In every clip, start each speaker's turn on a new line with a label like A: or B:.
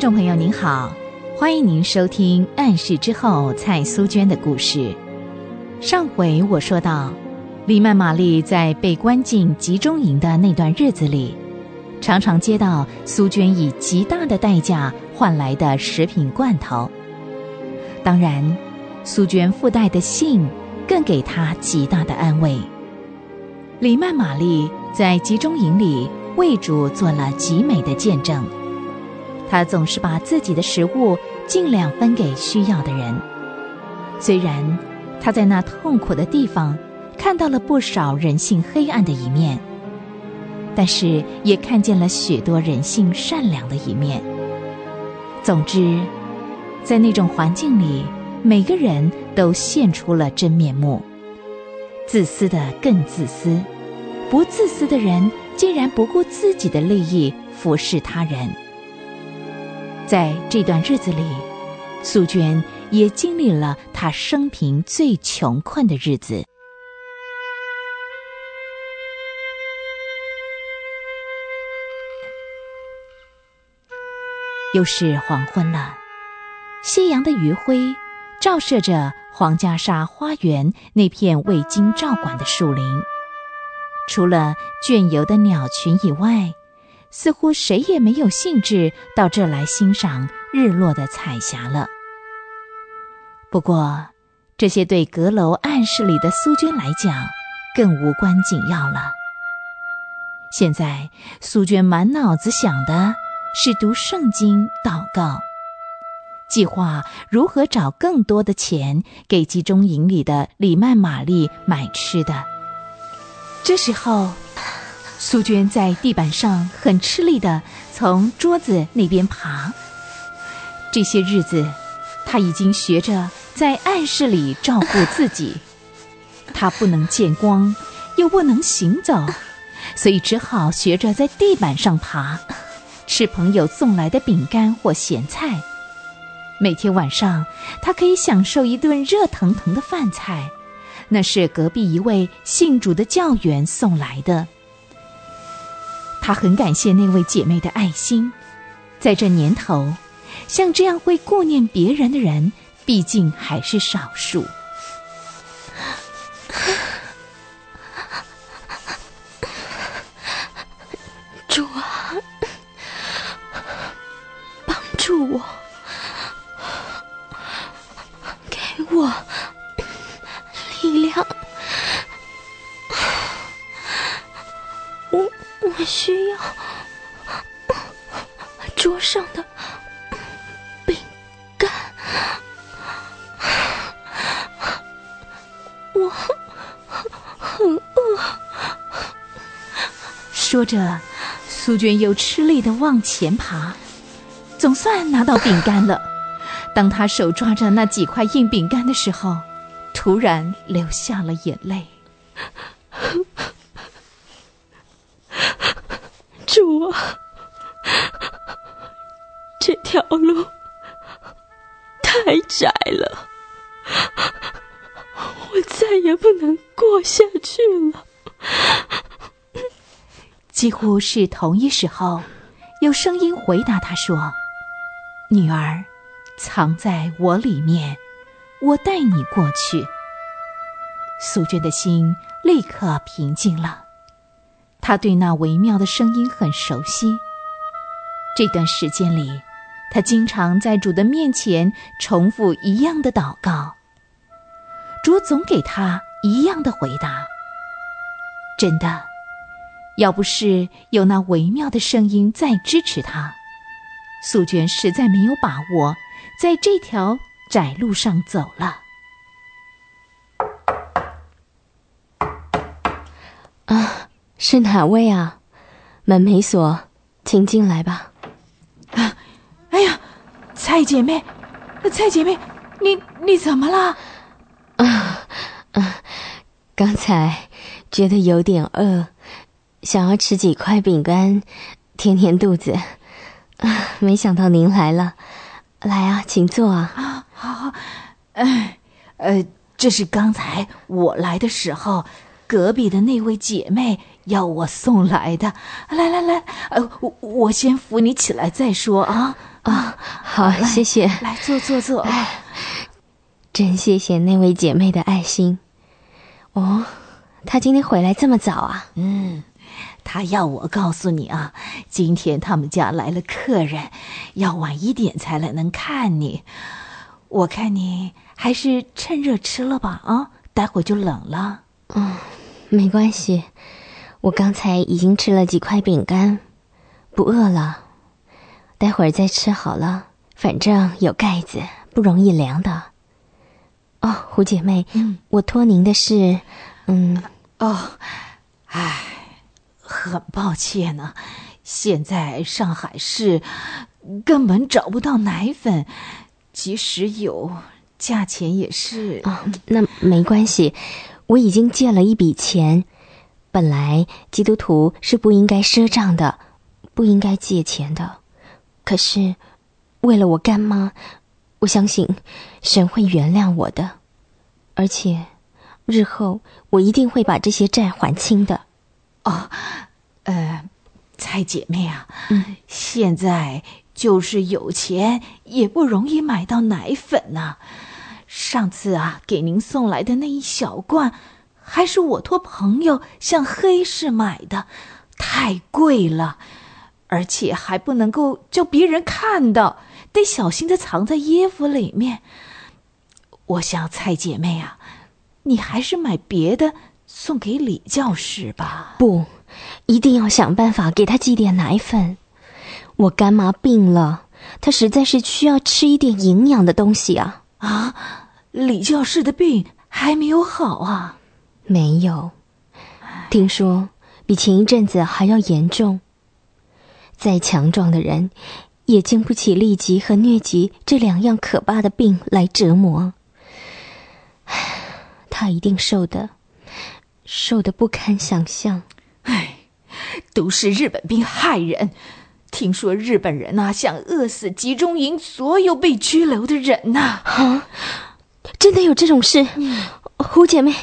A: 听众朋友您好，欢迎您收听《暗示之后》蔡苏娟的故事。上回我说到，李曼玛丽在被关进集中营的那段日子里，常常接到苏娟以极大的代价换来的食品罐头。当然，苏娟附带的信更给她极大的安慰。李曼玛丽在集中营里为主做了极美的见证。他总是把自己的食物尽量分给需要的人。虽然他在那痛苦的地方看到了不少人性黑暗的一面，但是也看见了许多人性善良的一面。总之，在那种环境里，每个人都现出了真面目。自私的更自私，不自私的人竟然不顾自己的利益服侍他人。在这段日子里，素娟也经历了她生平最穷困的日子。又是黄昏了，夕阳的余晖照射着皇家沙花园那片未经照管的树林，除了倦游的鸟群以外。似乎谁也没有兴致到这来欣赏日落的彩霞了。不过，这些对阁楼暗室里的苏娟来讲，更无关紧要了。现在，苏娟满脑子想的是读圣经、祷告，计划如何找更多的钱给集中营里的李曼玛丽买吃的。这时候。苏娟在地板上很吃力地从桌子那边爬。这些日子，她已经学着在暗室里照顾自己。她不能见光，又不能行走，所以只好学着在地板上爬，吃朋友送来的饼干或咸菜。每天晚上，她可以享受一顿热腾腾的饭菜，那是隔壁一位信主的教员送来的。他很感谢那位姐妹的爱心，在这年头，像这样会顾念别人的人，毕竟还是少数。说着，苏娟又吃力的往前爬，总算拿到饼干了。当她手抓着那几块硬饼干的时候，突然流下了眼泪。
B: 主啊，这条路太窄了，我再也不能过下去了。
A: 几乎是同一时候，有声音回答他说：“女儿，藏在我里面，我带你过去。”苏娟的心立刻平静了。她对那微妙的声音很熟悉。这段时间里，她经常在主的面前重复一样的祷告。主总给她一样的回答。真的，要不是有那微妙的声音在支持他，素娟实在没有把握在这条窄路上走了。
C: 啊是哪位啊？门没锁，请进来吧。
A: 啊！哎呀，蔡姐妹，蔡姐妹，你你怎么了？
C: 啊啊！刚才觉得有点饿，想要吃几块饼干填填肚子。啊！没想到您来了，来啊，请坐啊。
A: 啊，好好。哎，呃，这是刚才我来的时候。隔壁的那位姐妹要我送来的，来来来，呃，我我先扶你起来再说啊。
C: 啊，好，谢谢。
A: 来坐坐坐。
C: 真谢谢那位姐妹的爱心。哦，她今天回来这么早啊？
A: 嗯，她要我告诉你啊，今天他们家来了客人，要晚一点才来能看你。我看你还是趁热吃了吧，啊，待会就冷了。
C: 嗯，没关系，我刚才已经吃了几块饼干，不饿了。待会儿再吃好了，反正有盖子，不容易凉的。哦，胡姐妹，嗯，我托您的事，嗯，
A: 哦，唉，很抱歉呢，现在上海市根本找不到奶粉，即使有，价钱也是
C: 啊。那没关系，我已经借了一笔钱。本来基督徒是不应该赊账的，不应该借钱的。可是，为了我干妈。我相信神会原谅我的，而且日后我一定会把这些债还清的。
A: 哦，呃，蔡姐妹啊，现在就是有钱也不容易买到奶粉呐。上次啊，给您送来的那一小罐，还是我托朋友向黑市买的，太贵了，而且还不能够叫别人看到。得小心的藏在衣服里面。我想蔡姐妹啊，你还是买别的送给李教师吧。
C: 不，一定要想办法给他寄点奶粉。我干妈病了，她实在是需要吃一点营养的东西啊。
A: 啊，李教师的病还没有好啊？
C: 没有，听说比前一阵子还要严重。再强壮的人。也经不起痢疾和疟疾这两样可怕的病来折磨，他一定受的，受的不堪想象。
A: 唉，都是日本兵害人。听说日本人呐，想饿死集中营所有被拘留的人呐。
C: 啊，真的有这种事？胡姐妹，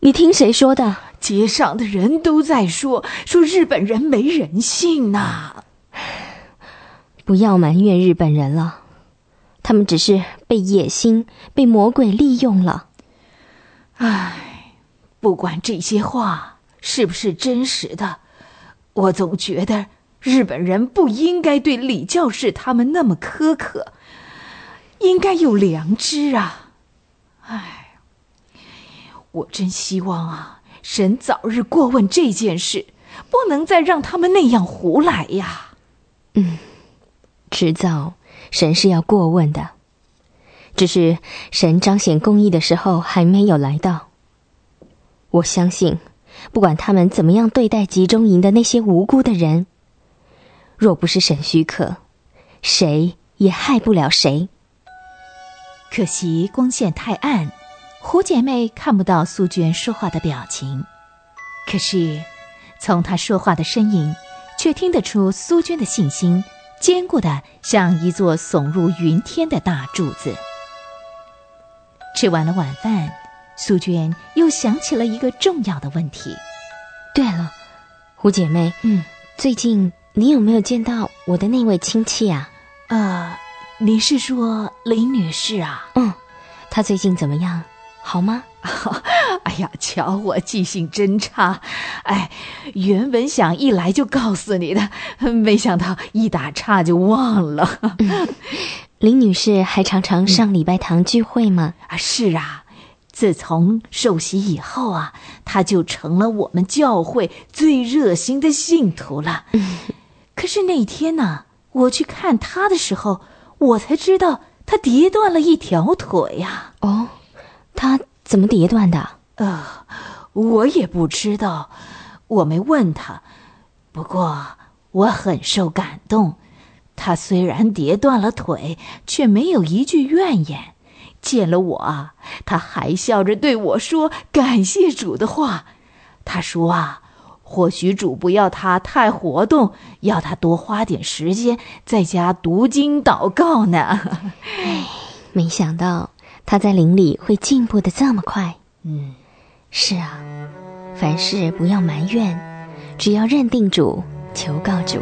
C: 你听谁说的？
A: 街上的人都在说，说日本人没人性呐。
C: 不要埋怨日本人了，他们只是被野心、被魔鬼利用了。
A: 唉，不管这些话是不是真实的，我总觉得日本人不应该对李教士他们那么苛刻，应该有良知啊！唉，我真希望啊，神早日过问这件事，不能再让他们那样胡来呀。
C: 嗯。迟早，神是要过问的，只是神彰显公义的时候还没有来到。我相信，不管他们怎么样对待集中营的那些无辜的人，若不是沈许可，谁也害不了谁。
A: 可惜光线太暗，胡姐妹看不到苏娟说话的表情，可是从她说话的声音，却听得出苏娟的信心。坚固的像一座耸入云天的大柱子。吃完了晚饭，苏娟又想起了一个重要的问题。
C: 对了，胡姐妹，嗯，最近你有没有见到我的那位亲戚啊？
A: 呃，你是说林女士啊？
C: 嗯，她最近怎么样？好吗？
A: 哎呀，瞧我记性真差！哎，原本想一来就告诉你的，没想到一打岔就忘了。
C: 林女士还常常上礼拜堂聚会吗？
A: 啊，是啊，自从受洗以后啊，他就成了我们教会最热心的信徒了。可是那天呢，我去看他的时候，我才知道他跌断了一条腿呀。
C: 哦。他怎么跌断的？
A: 呃，我也不知道，我没问他。不过我很受感动，他虽然跌断了腿，却没有一句怨言。见了我啊，他还笑着对我说感谢主的话。他说啊，或许主不要他太活动，要他多花点时间在家读经祷告呢。
C: 哎，没想到。他在灵里会进步的这么快，
A: 嗯，
C: 是啊，凡事不要埋怨，只要认定主，求告主，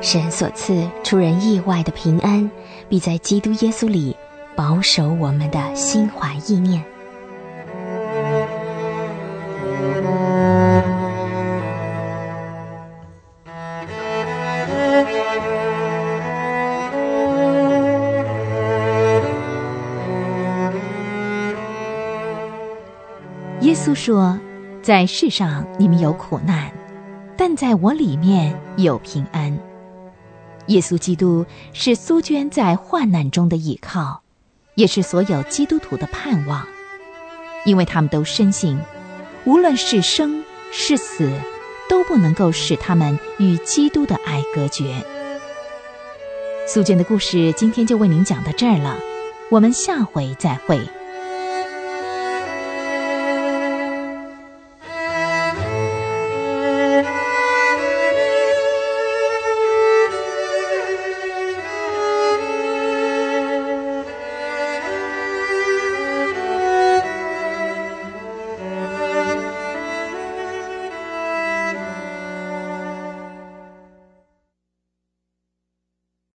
C: 神所赐出人意外的平安，必在基督耶稣里保守我们的心怀意念。
A: 耶稣说：“在世上你们有苦难，但在我里面有平安。”耶稣基督是苏娟在患难中的依靠，也是所有基督徒的盼望，因为他们都深信，无论是生是死，都不能够使他们与基督的爱隔绝。苏娟的故事今天就为您讲到这儿了，我们下回再会。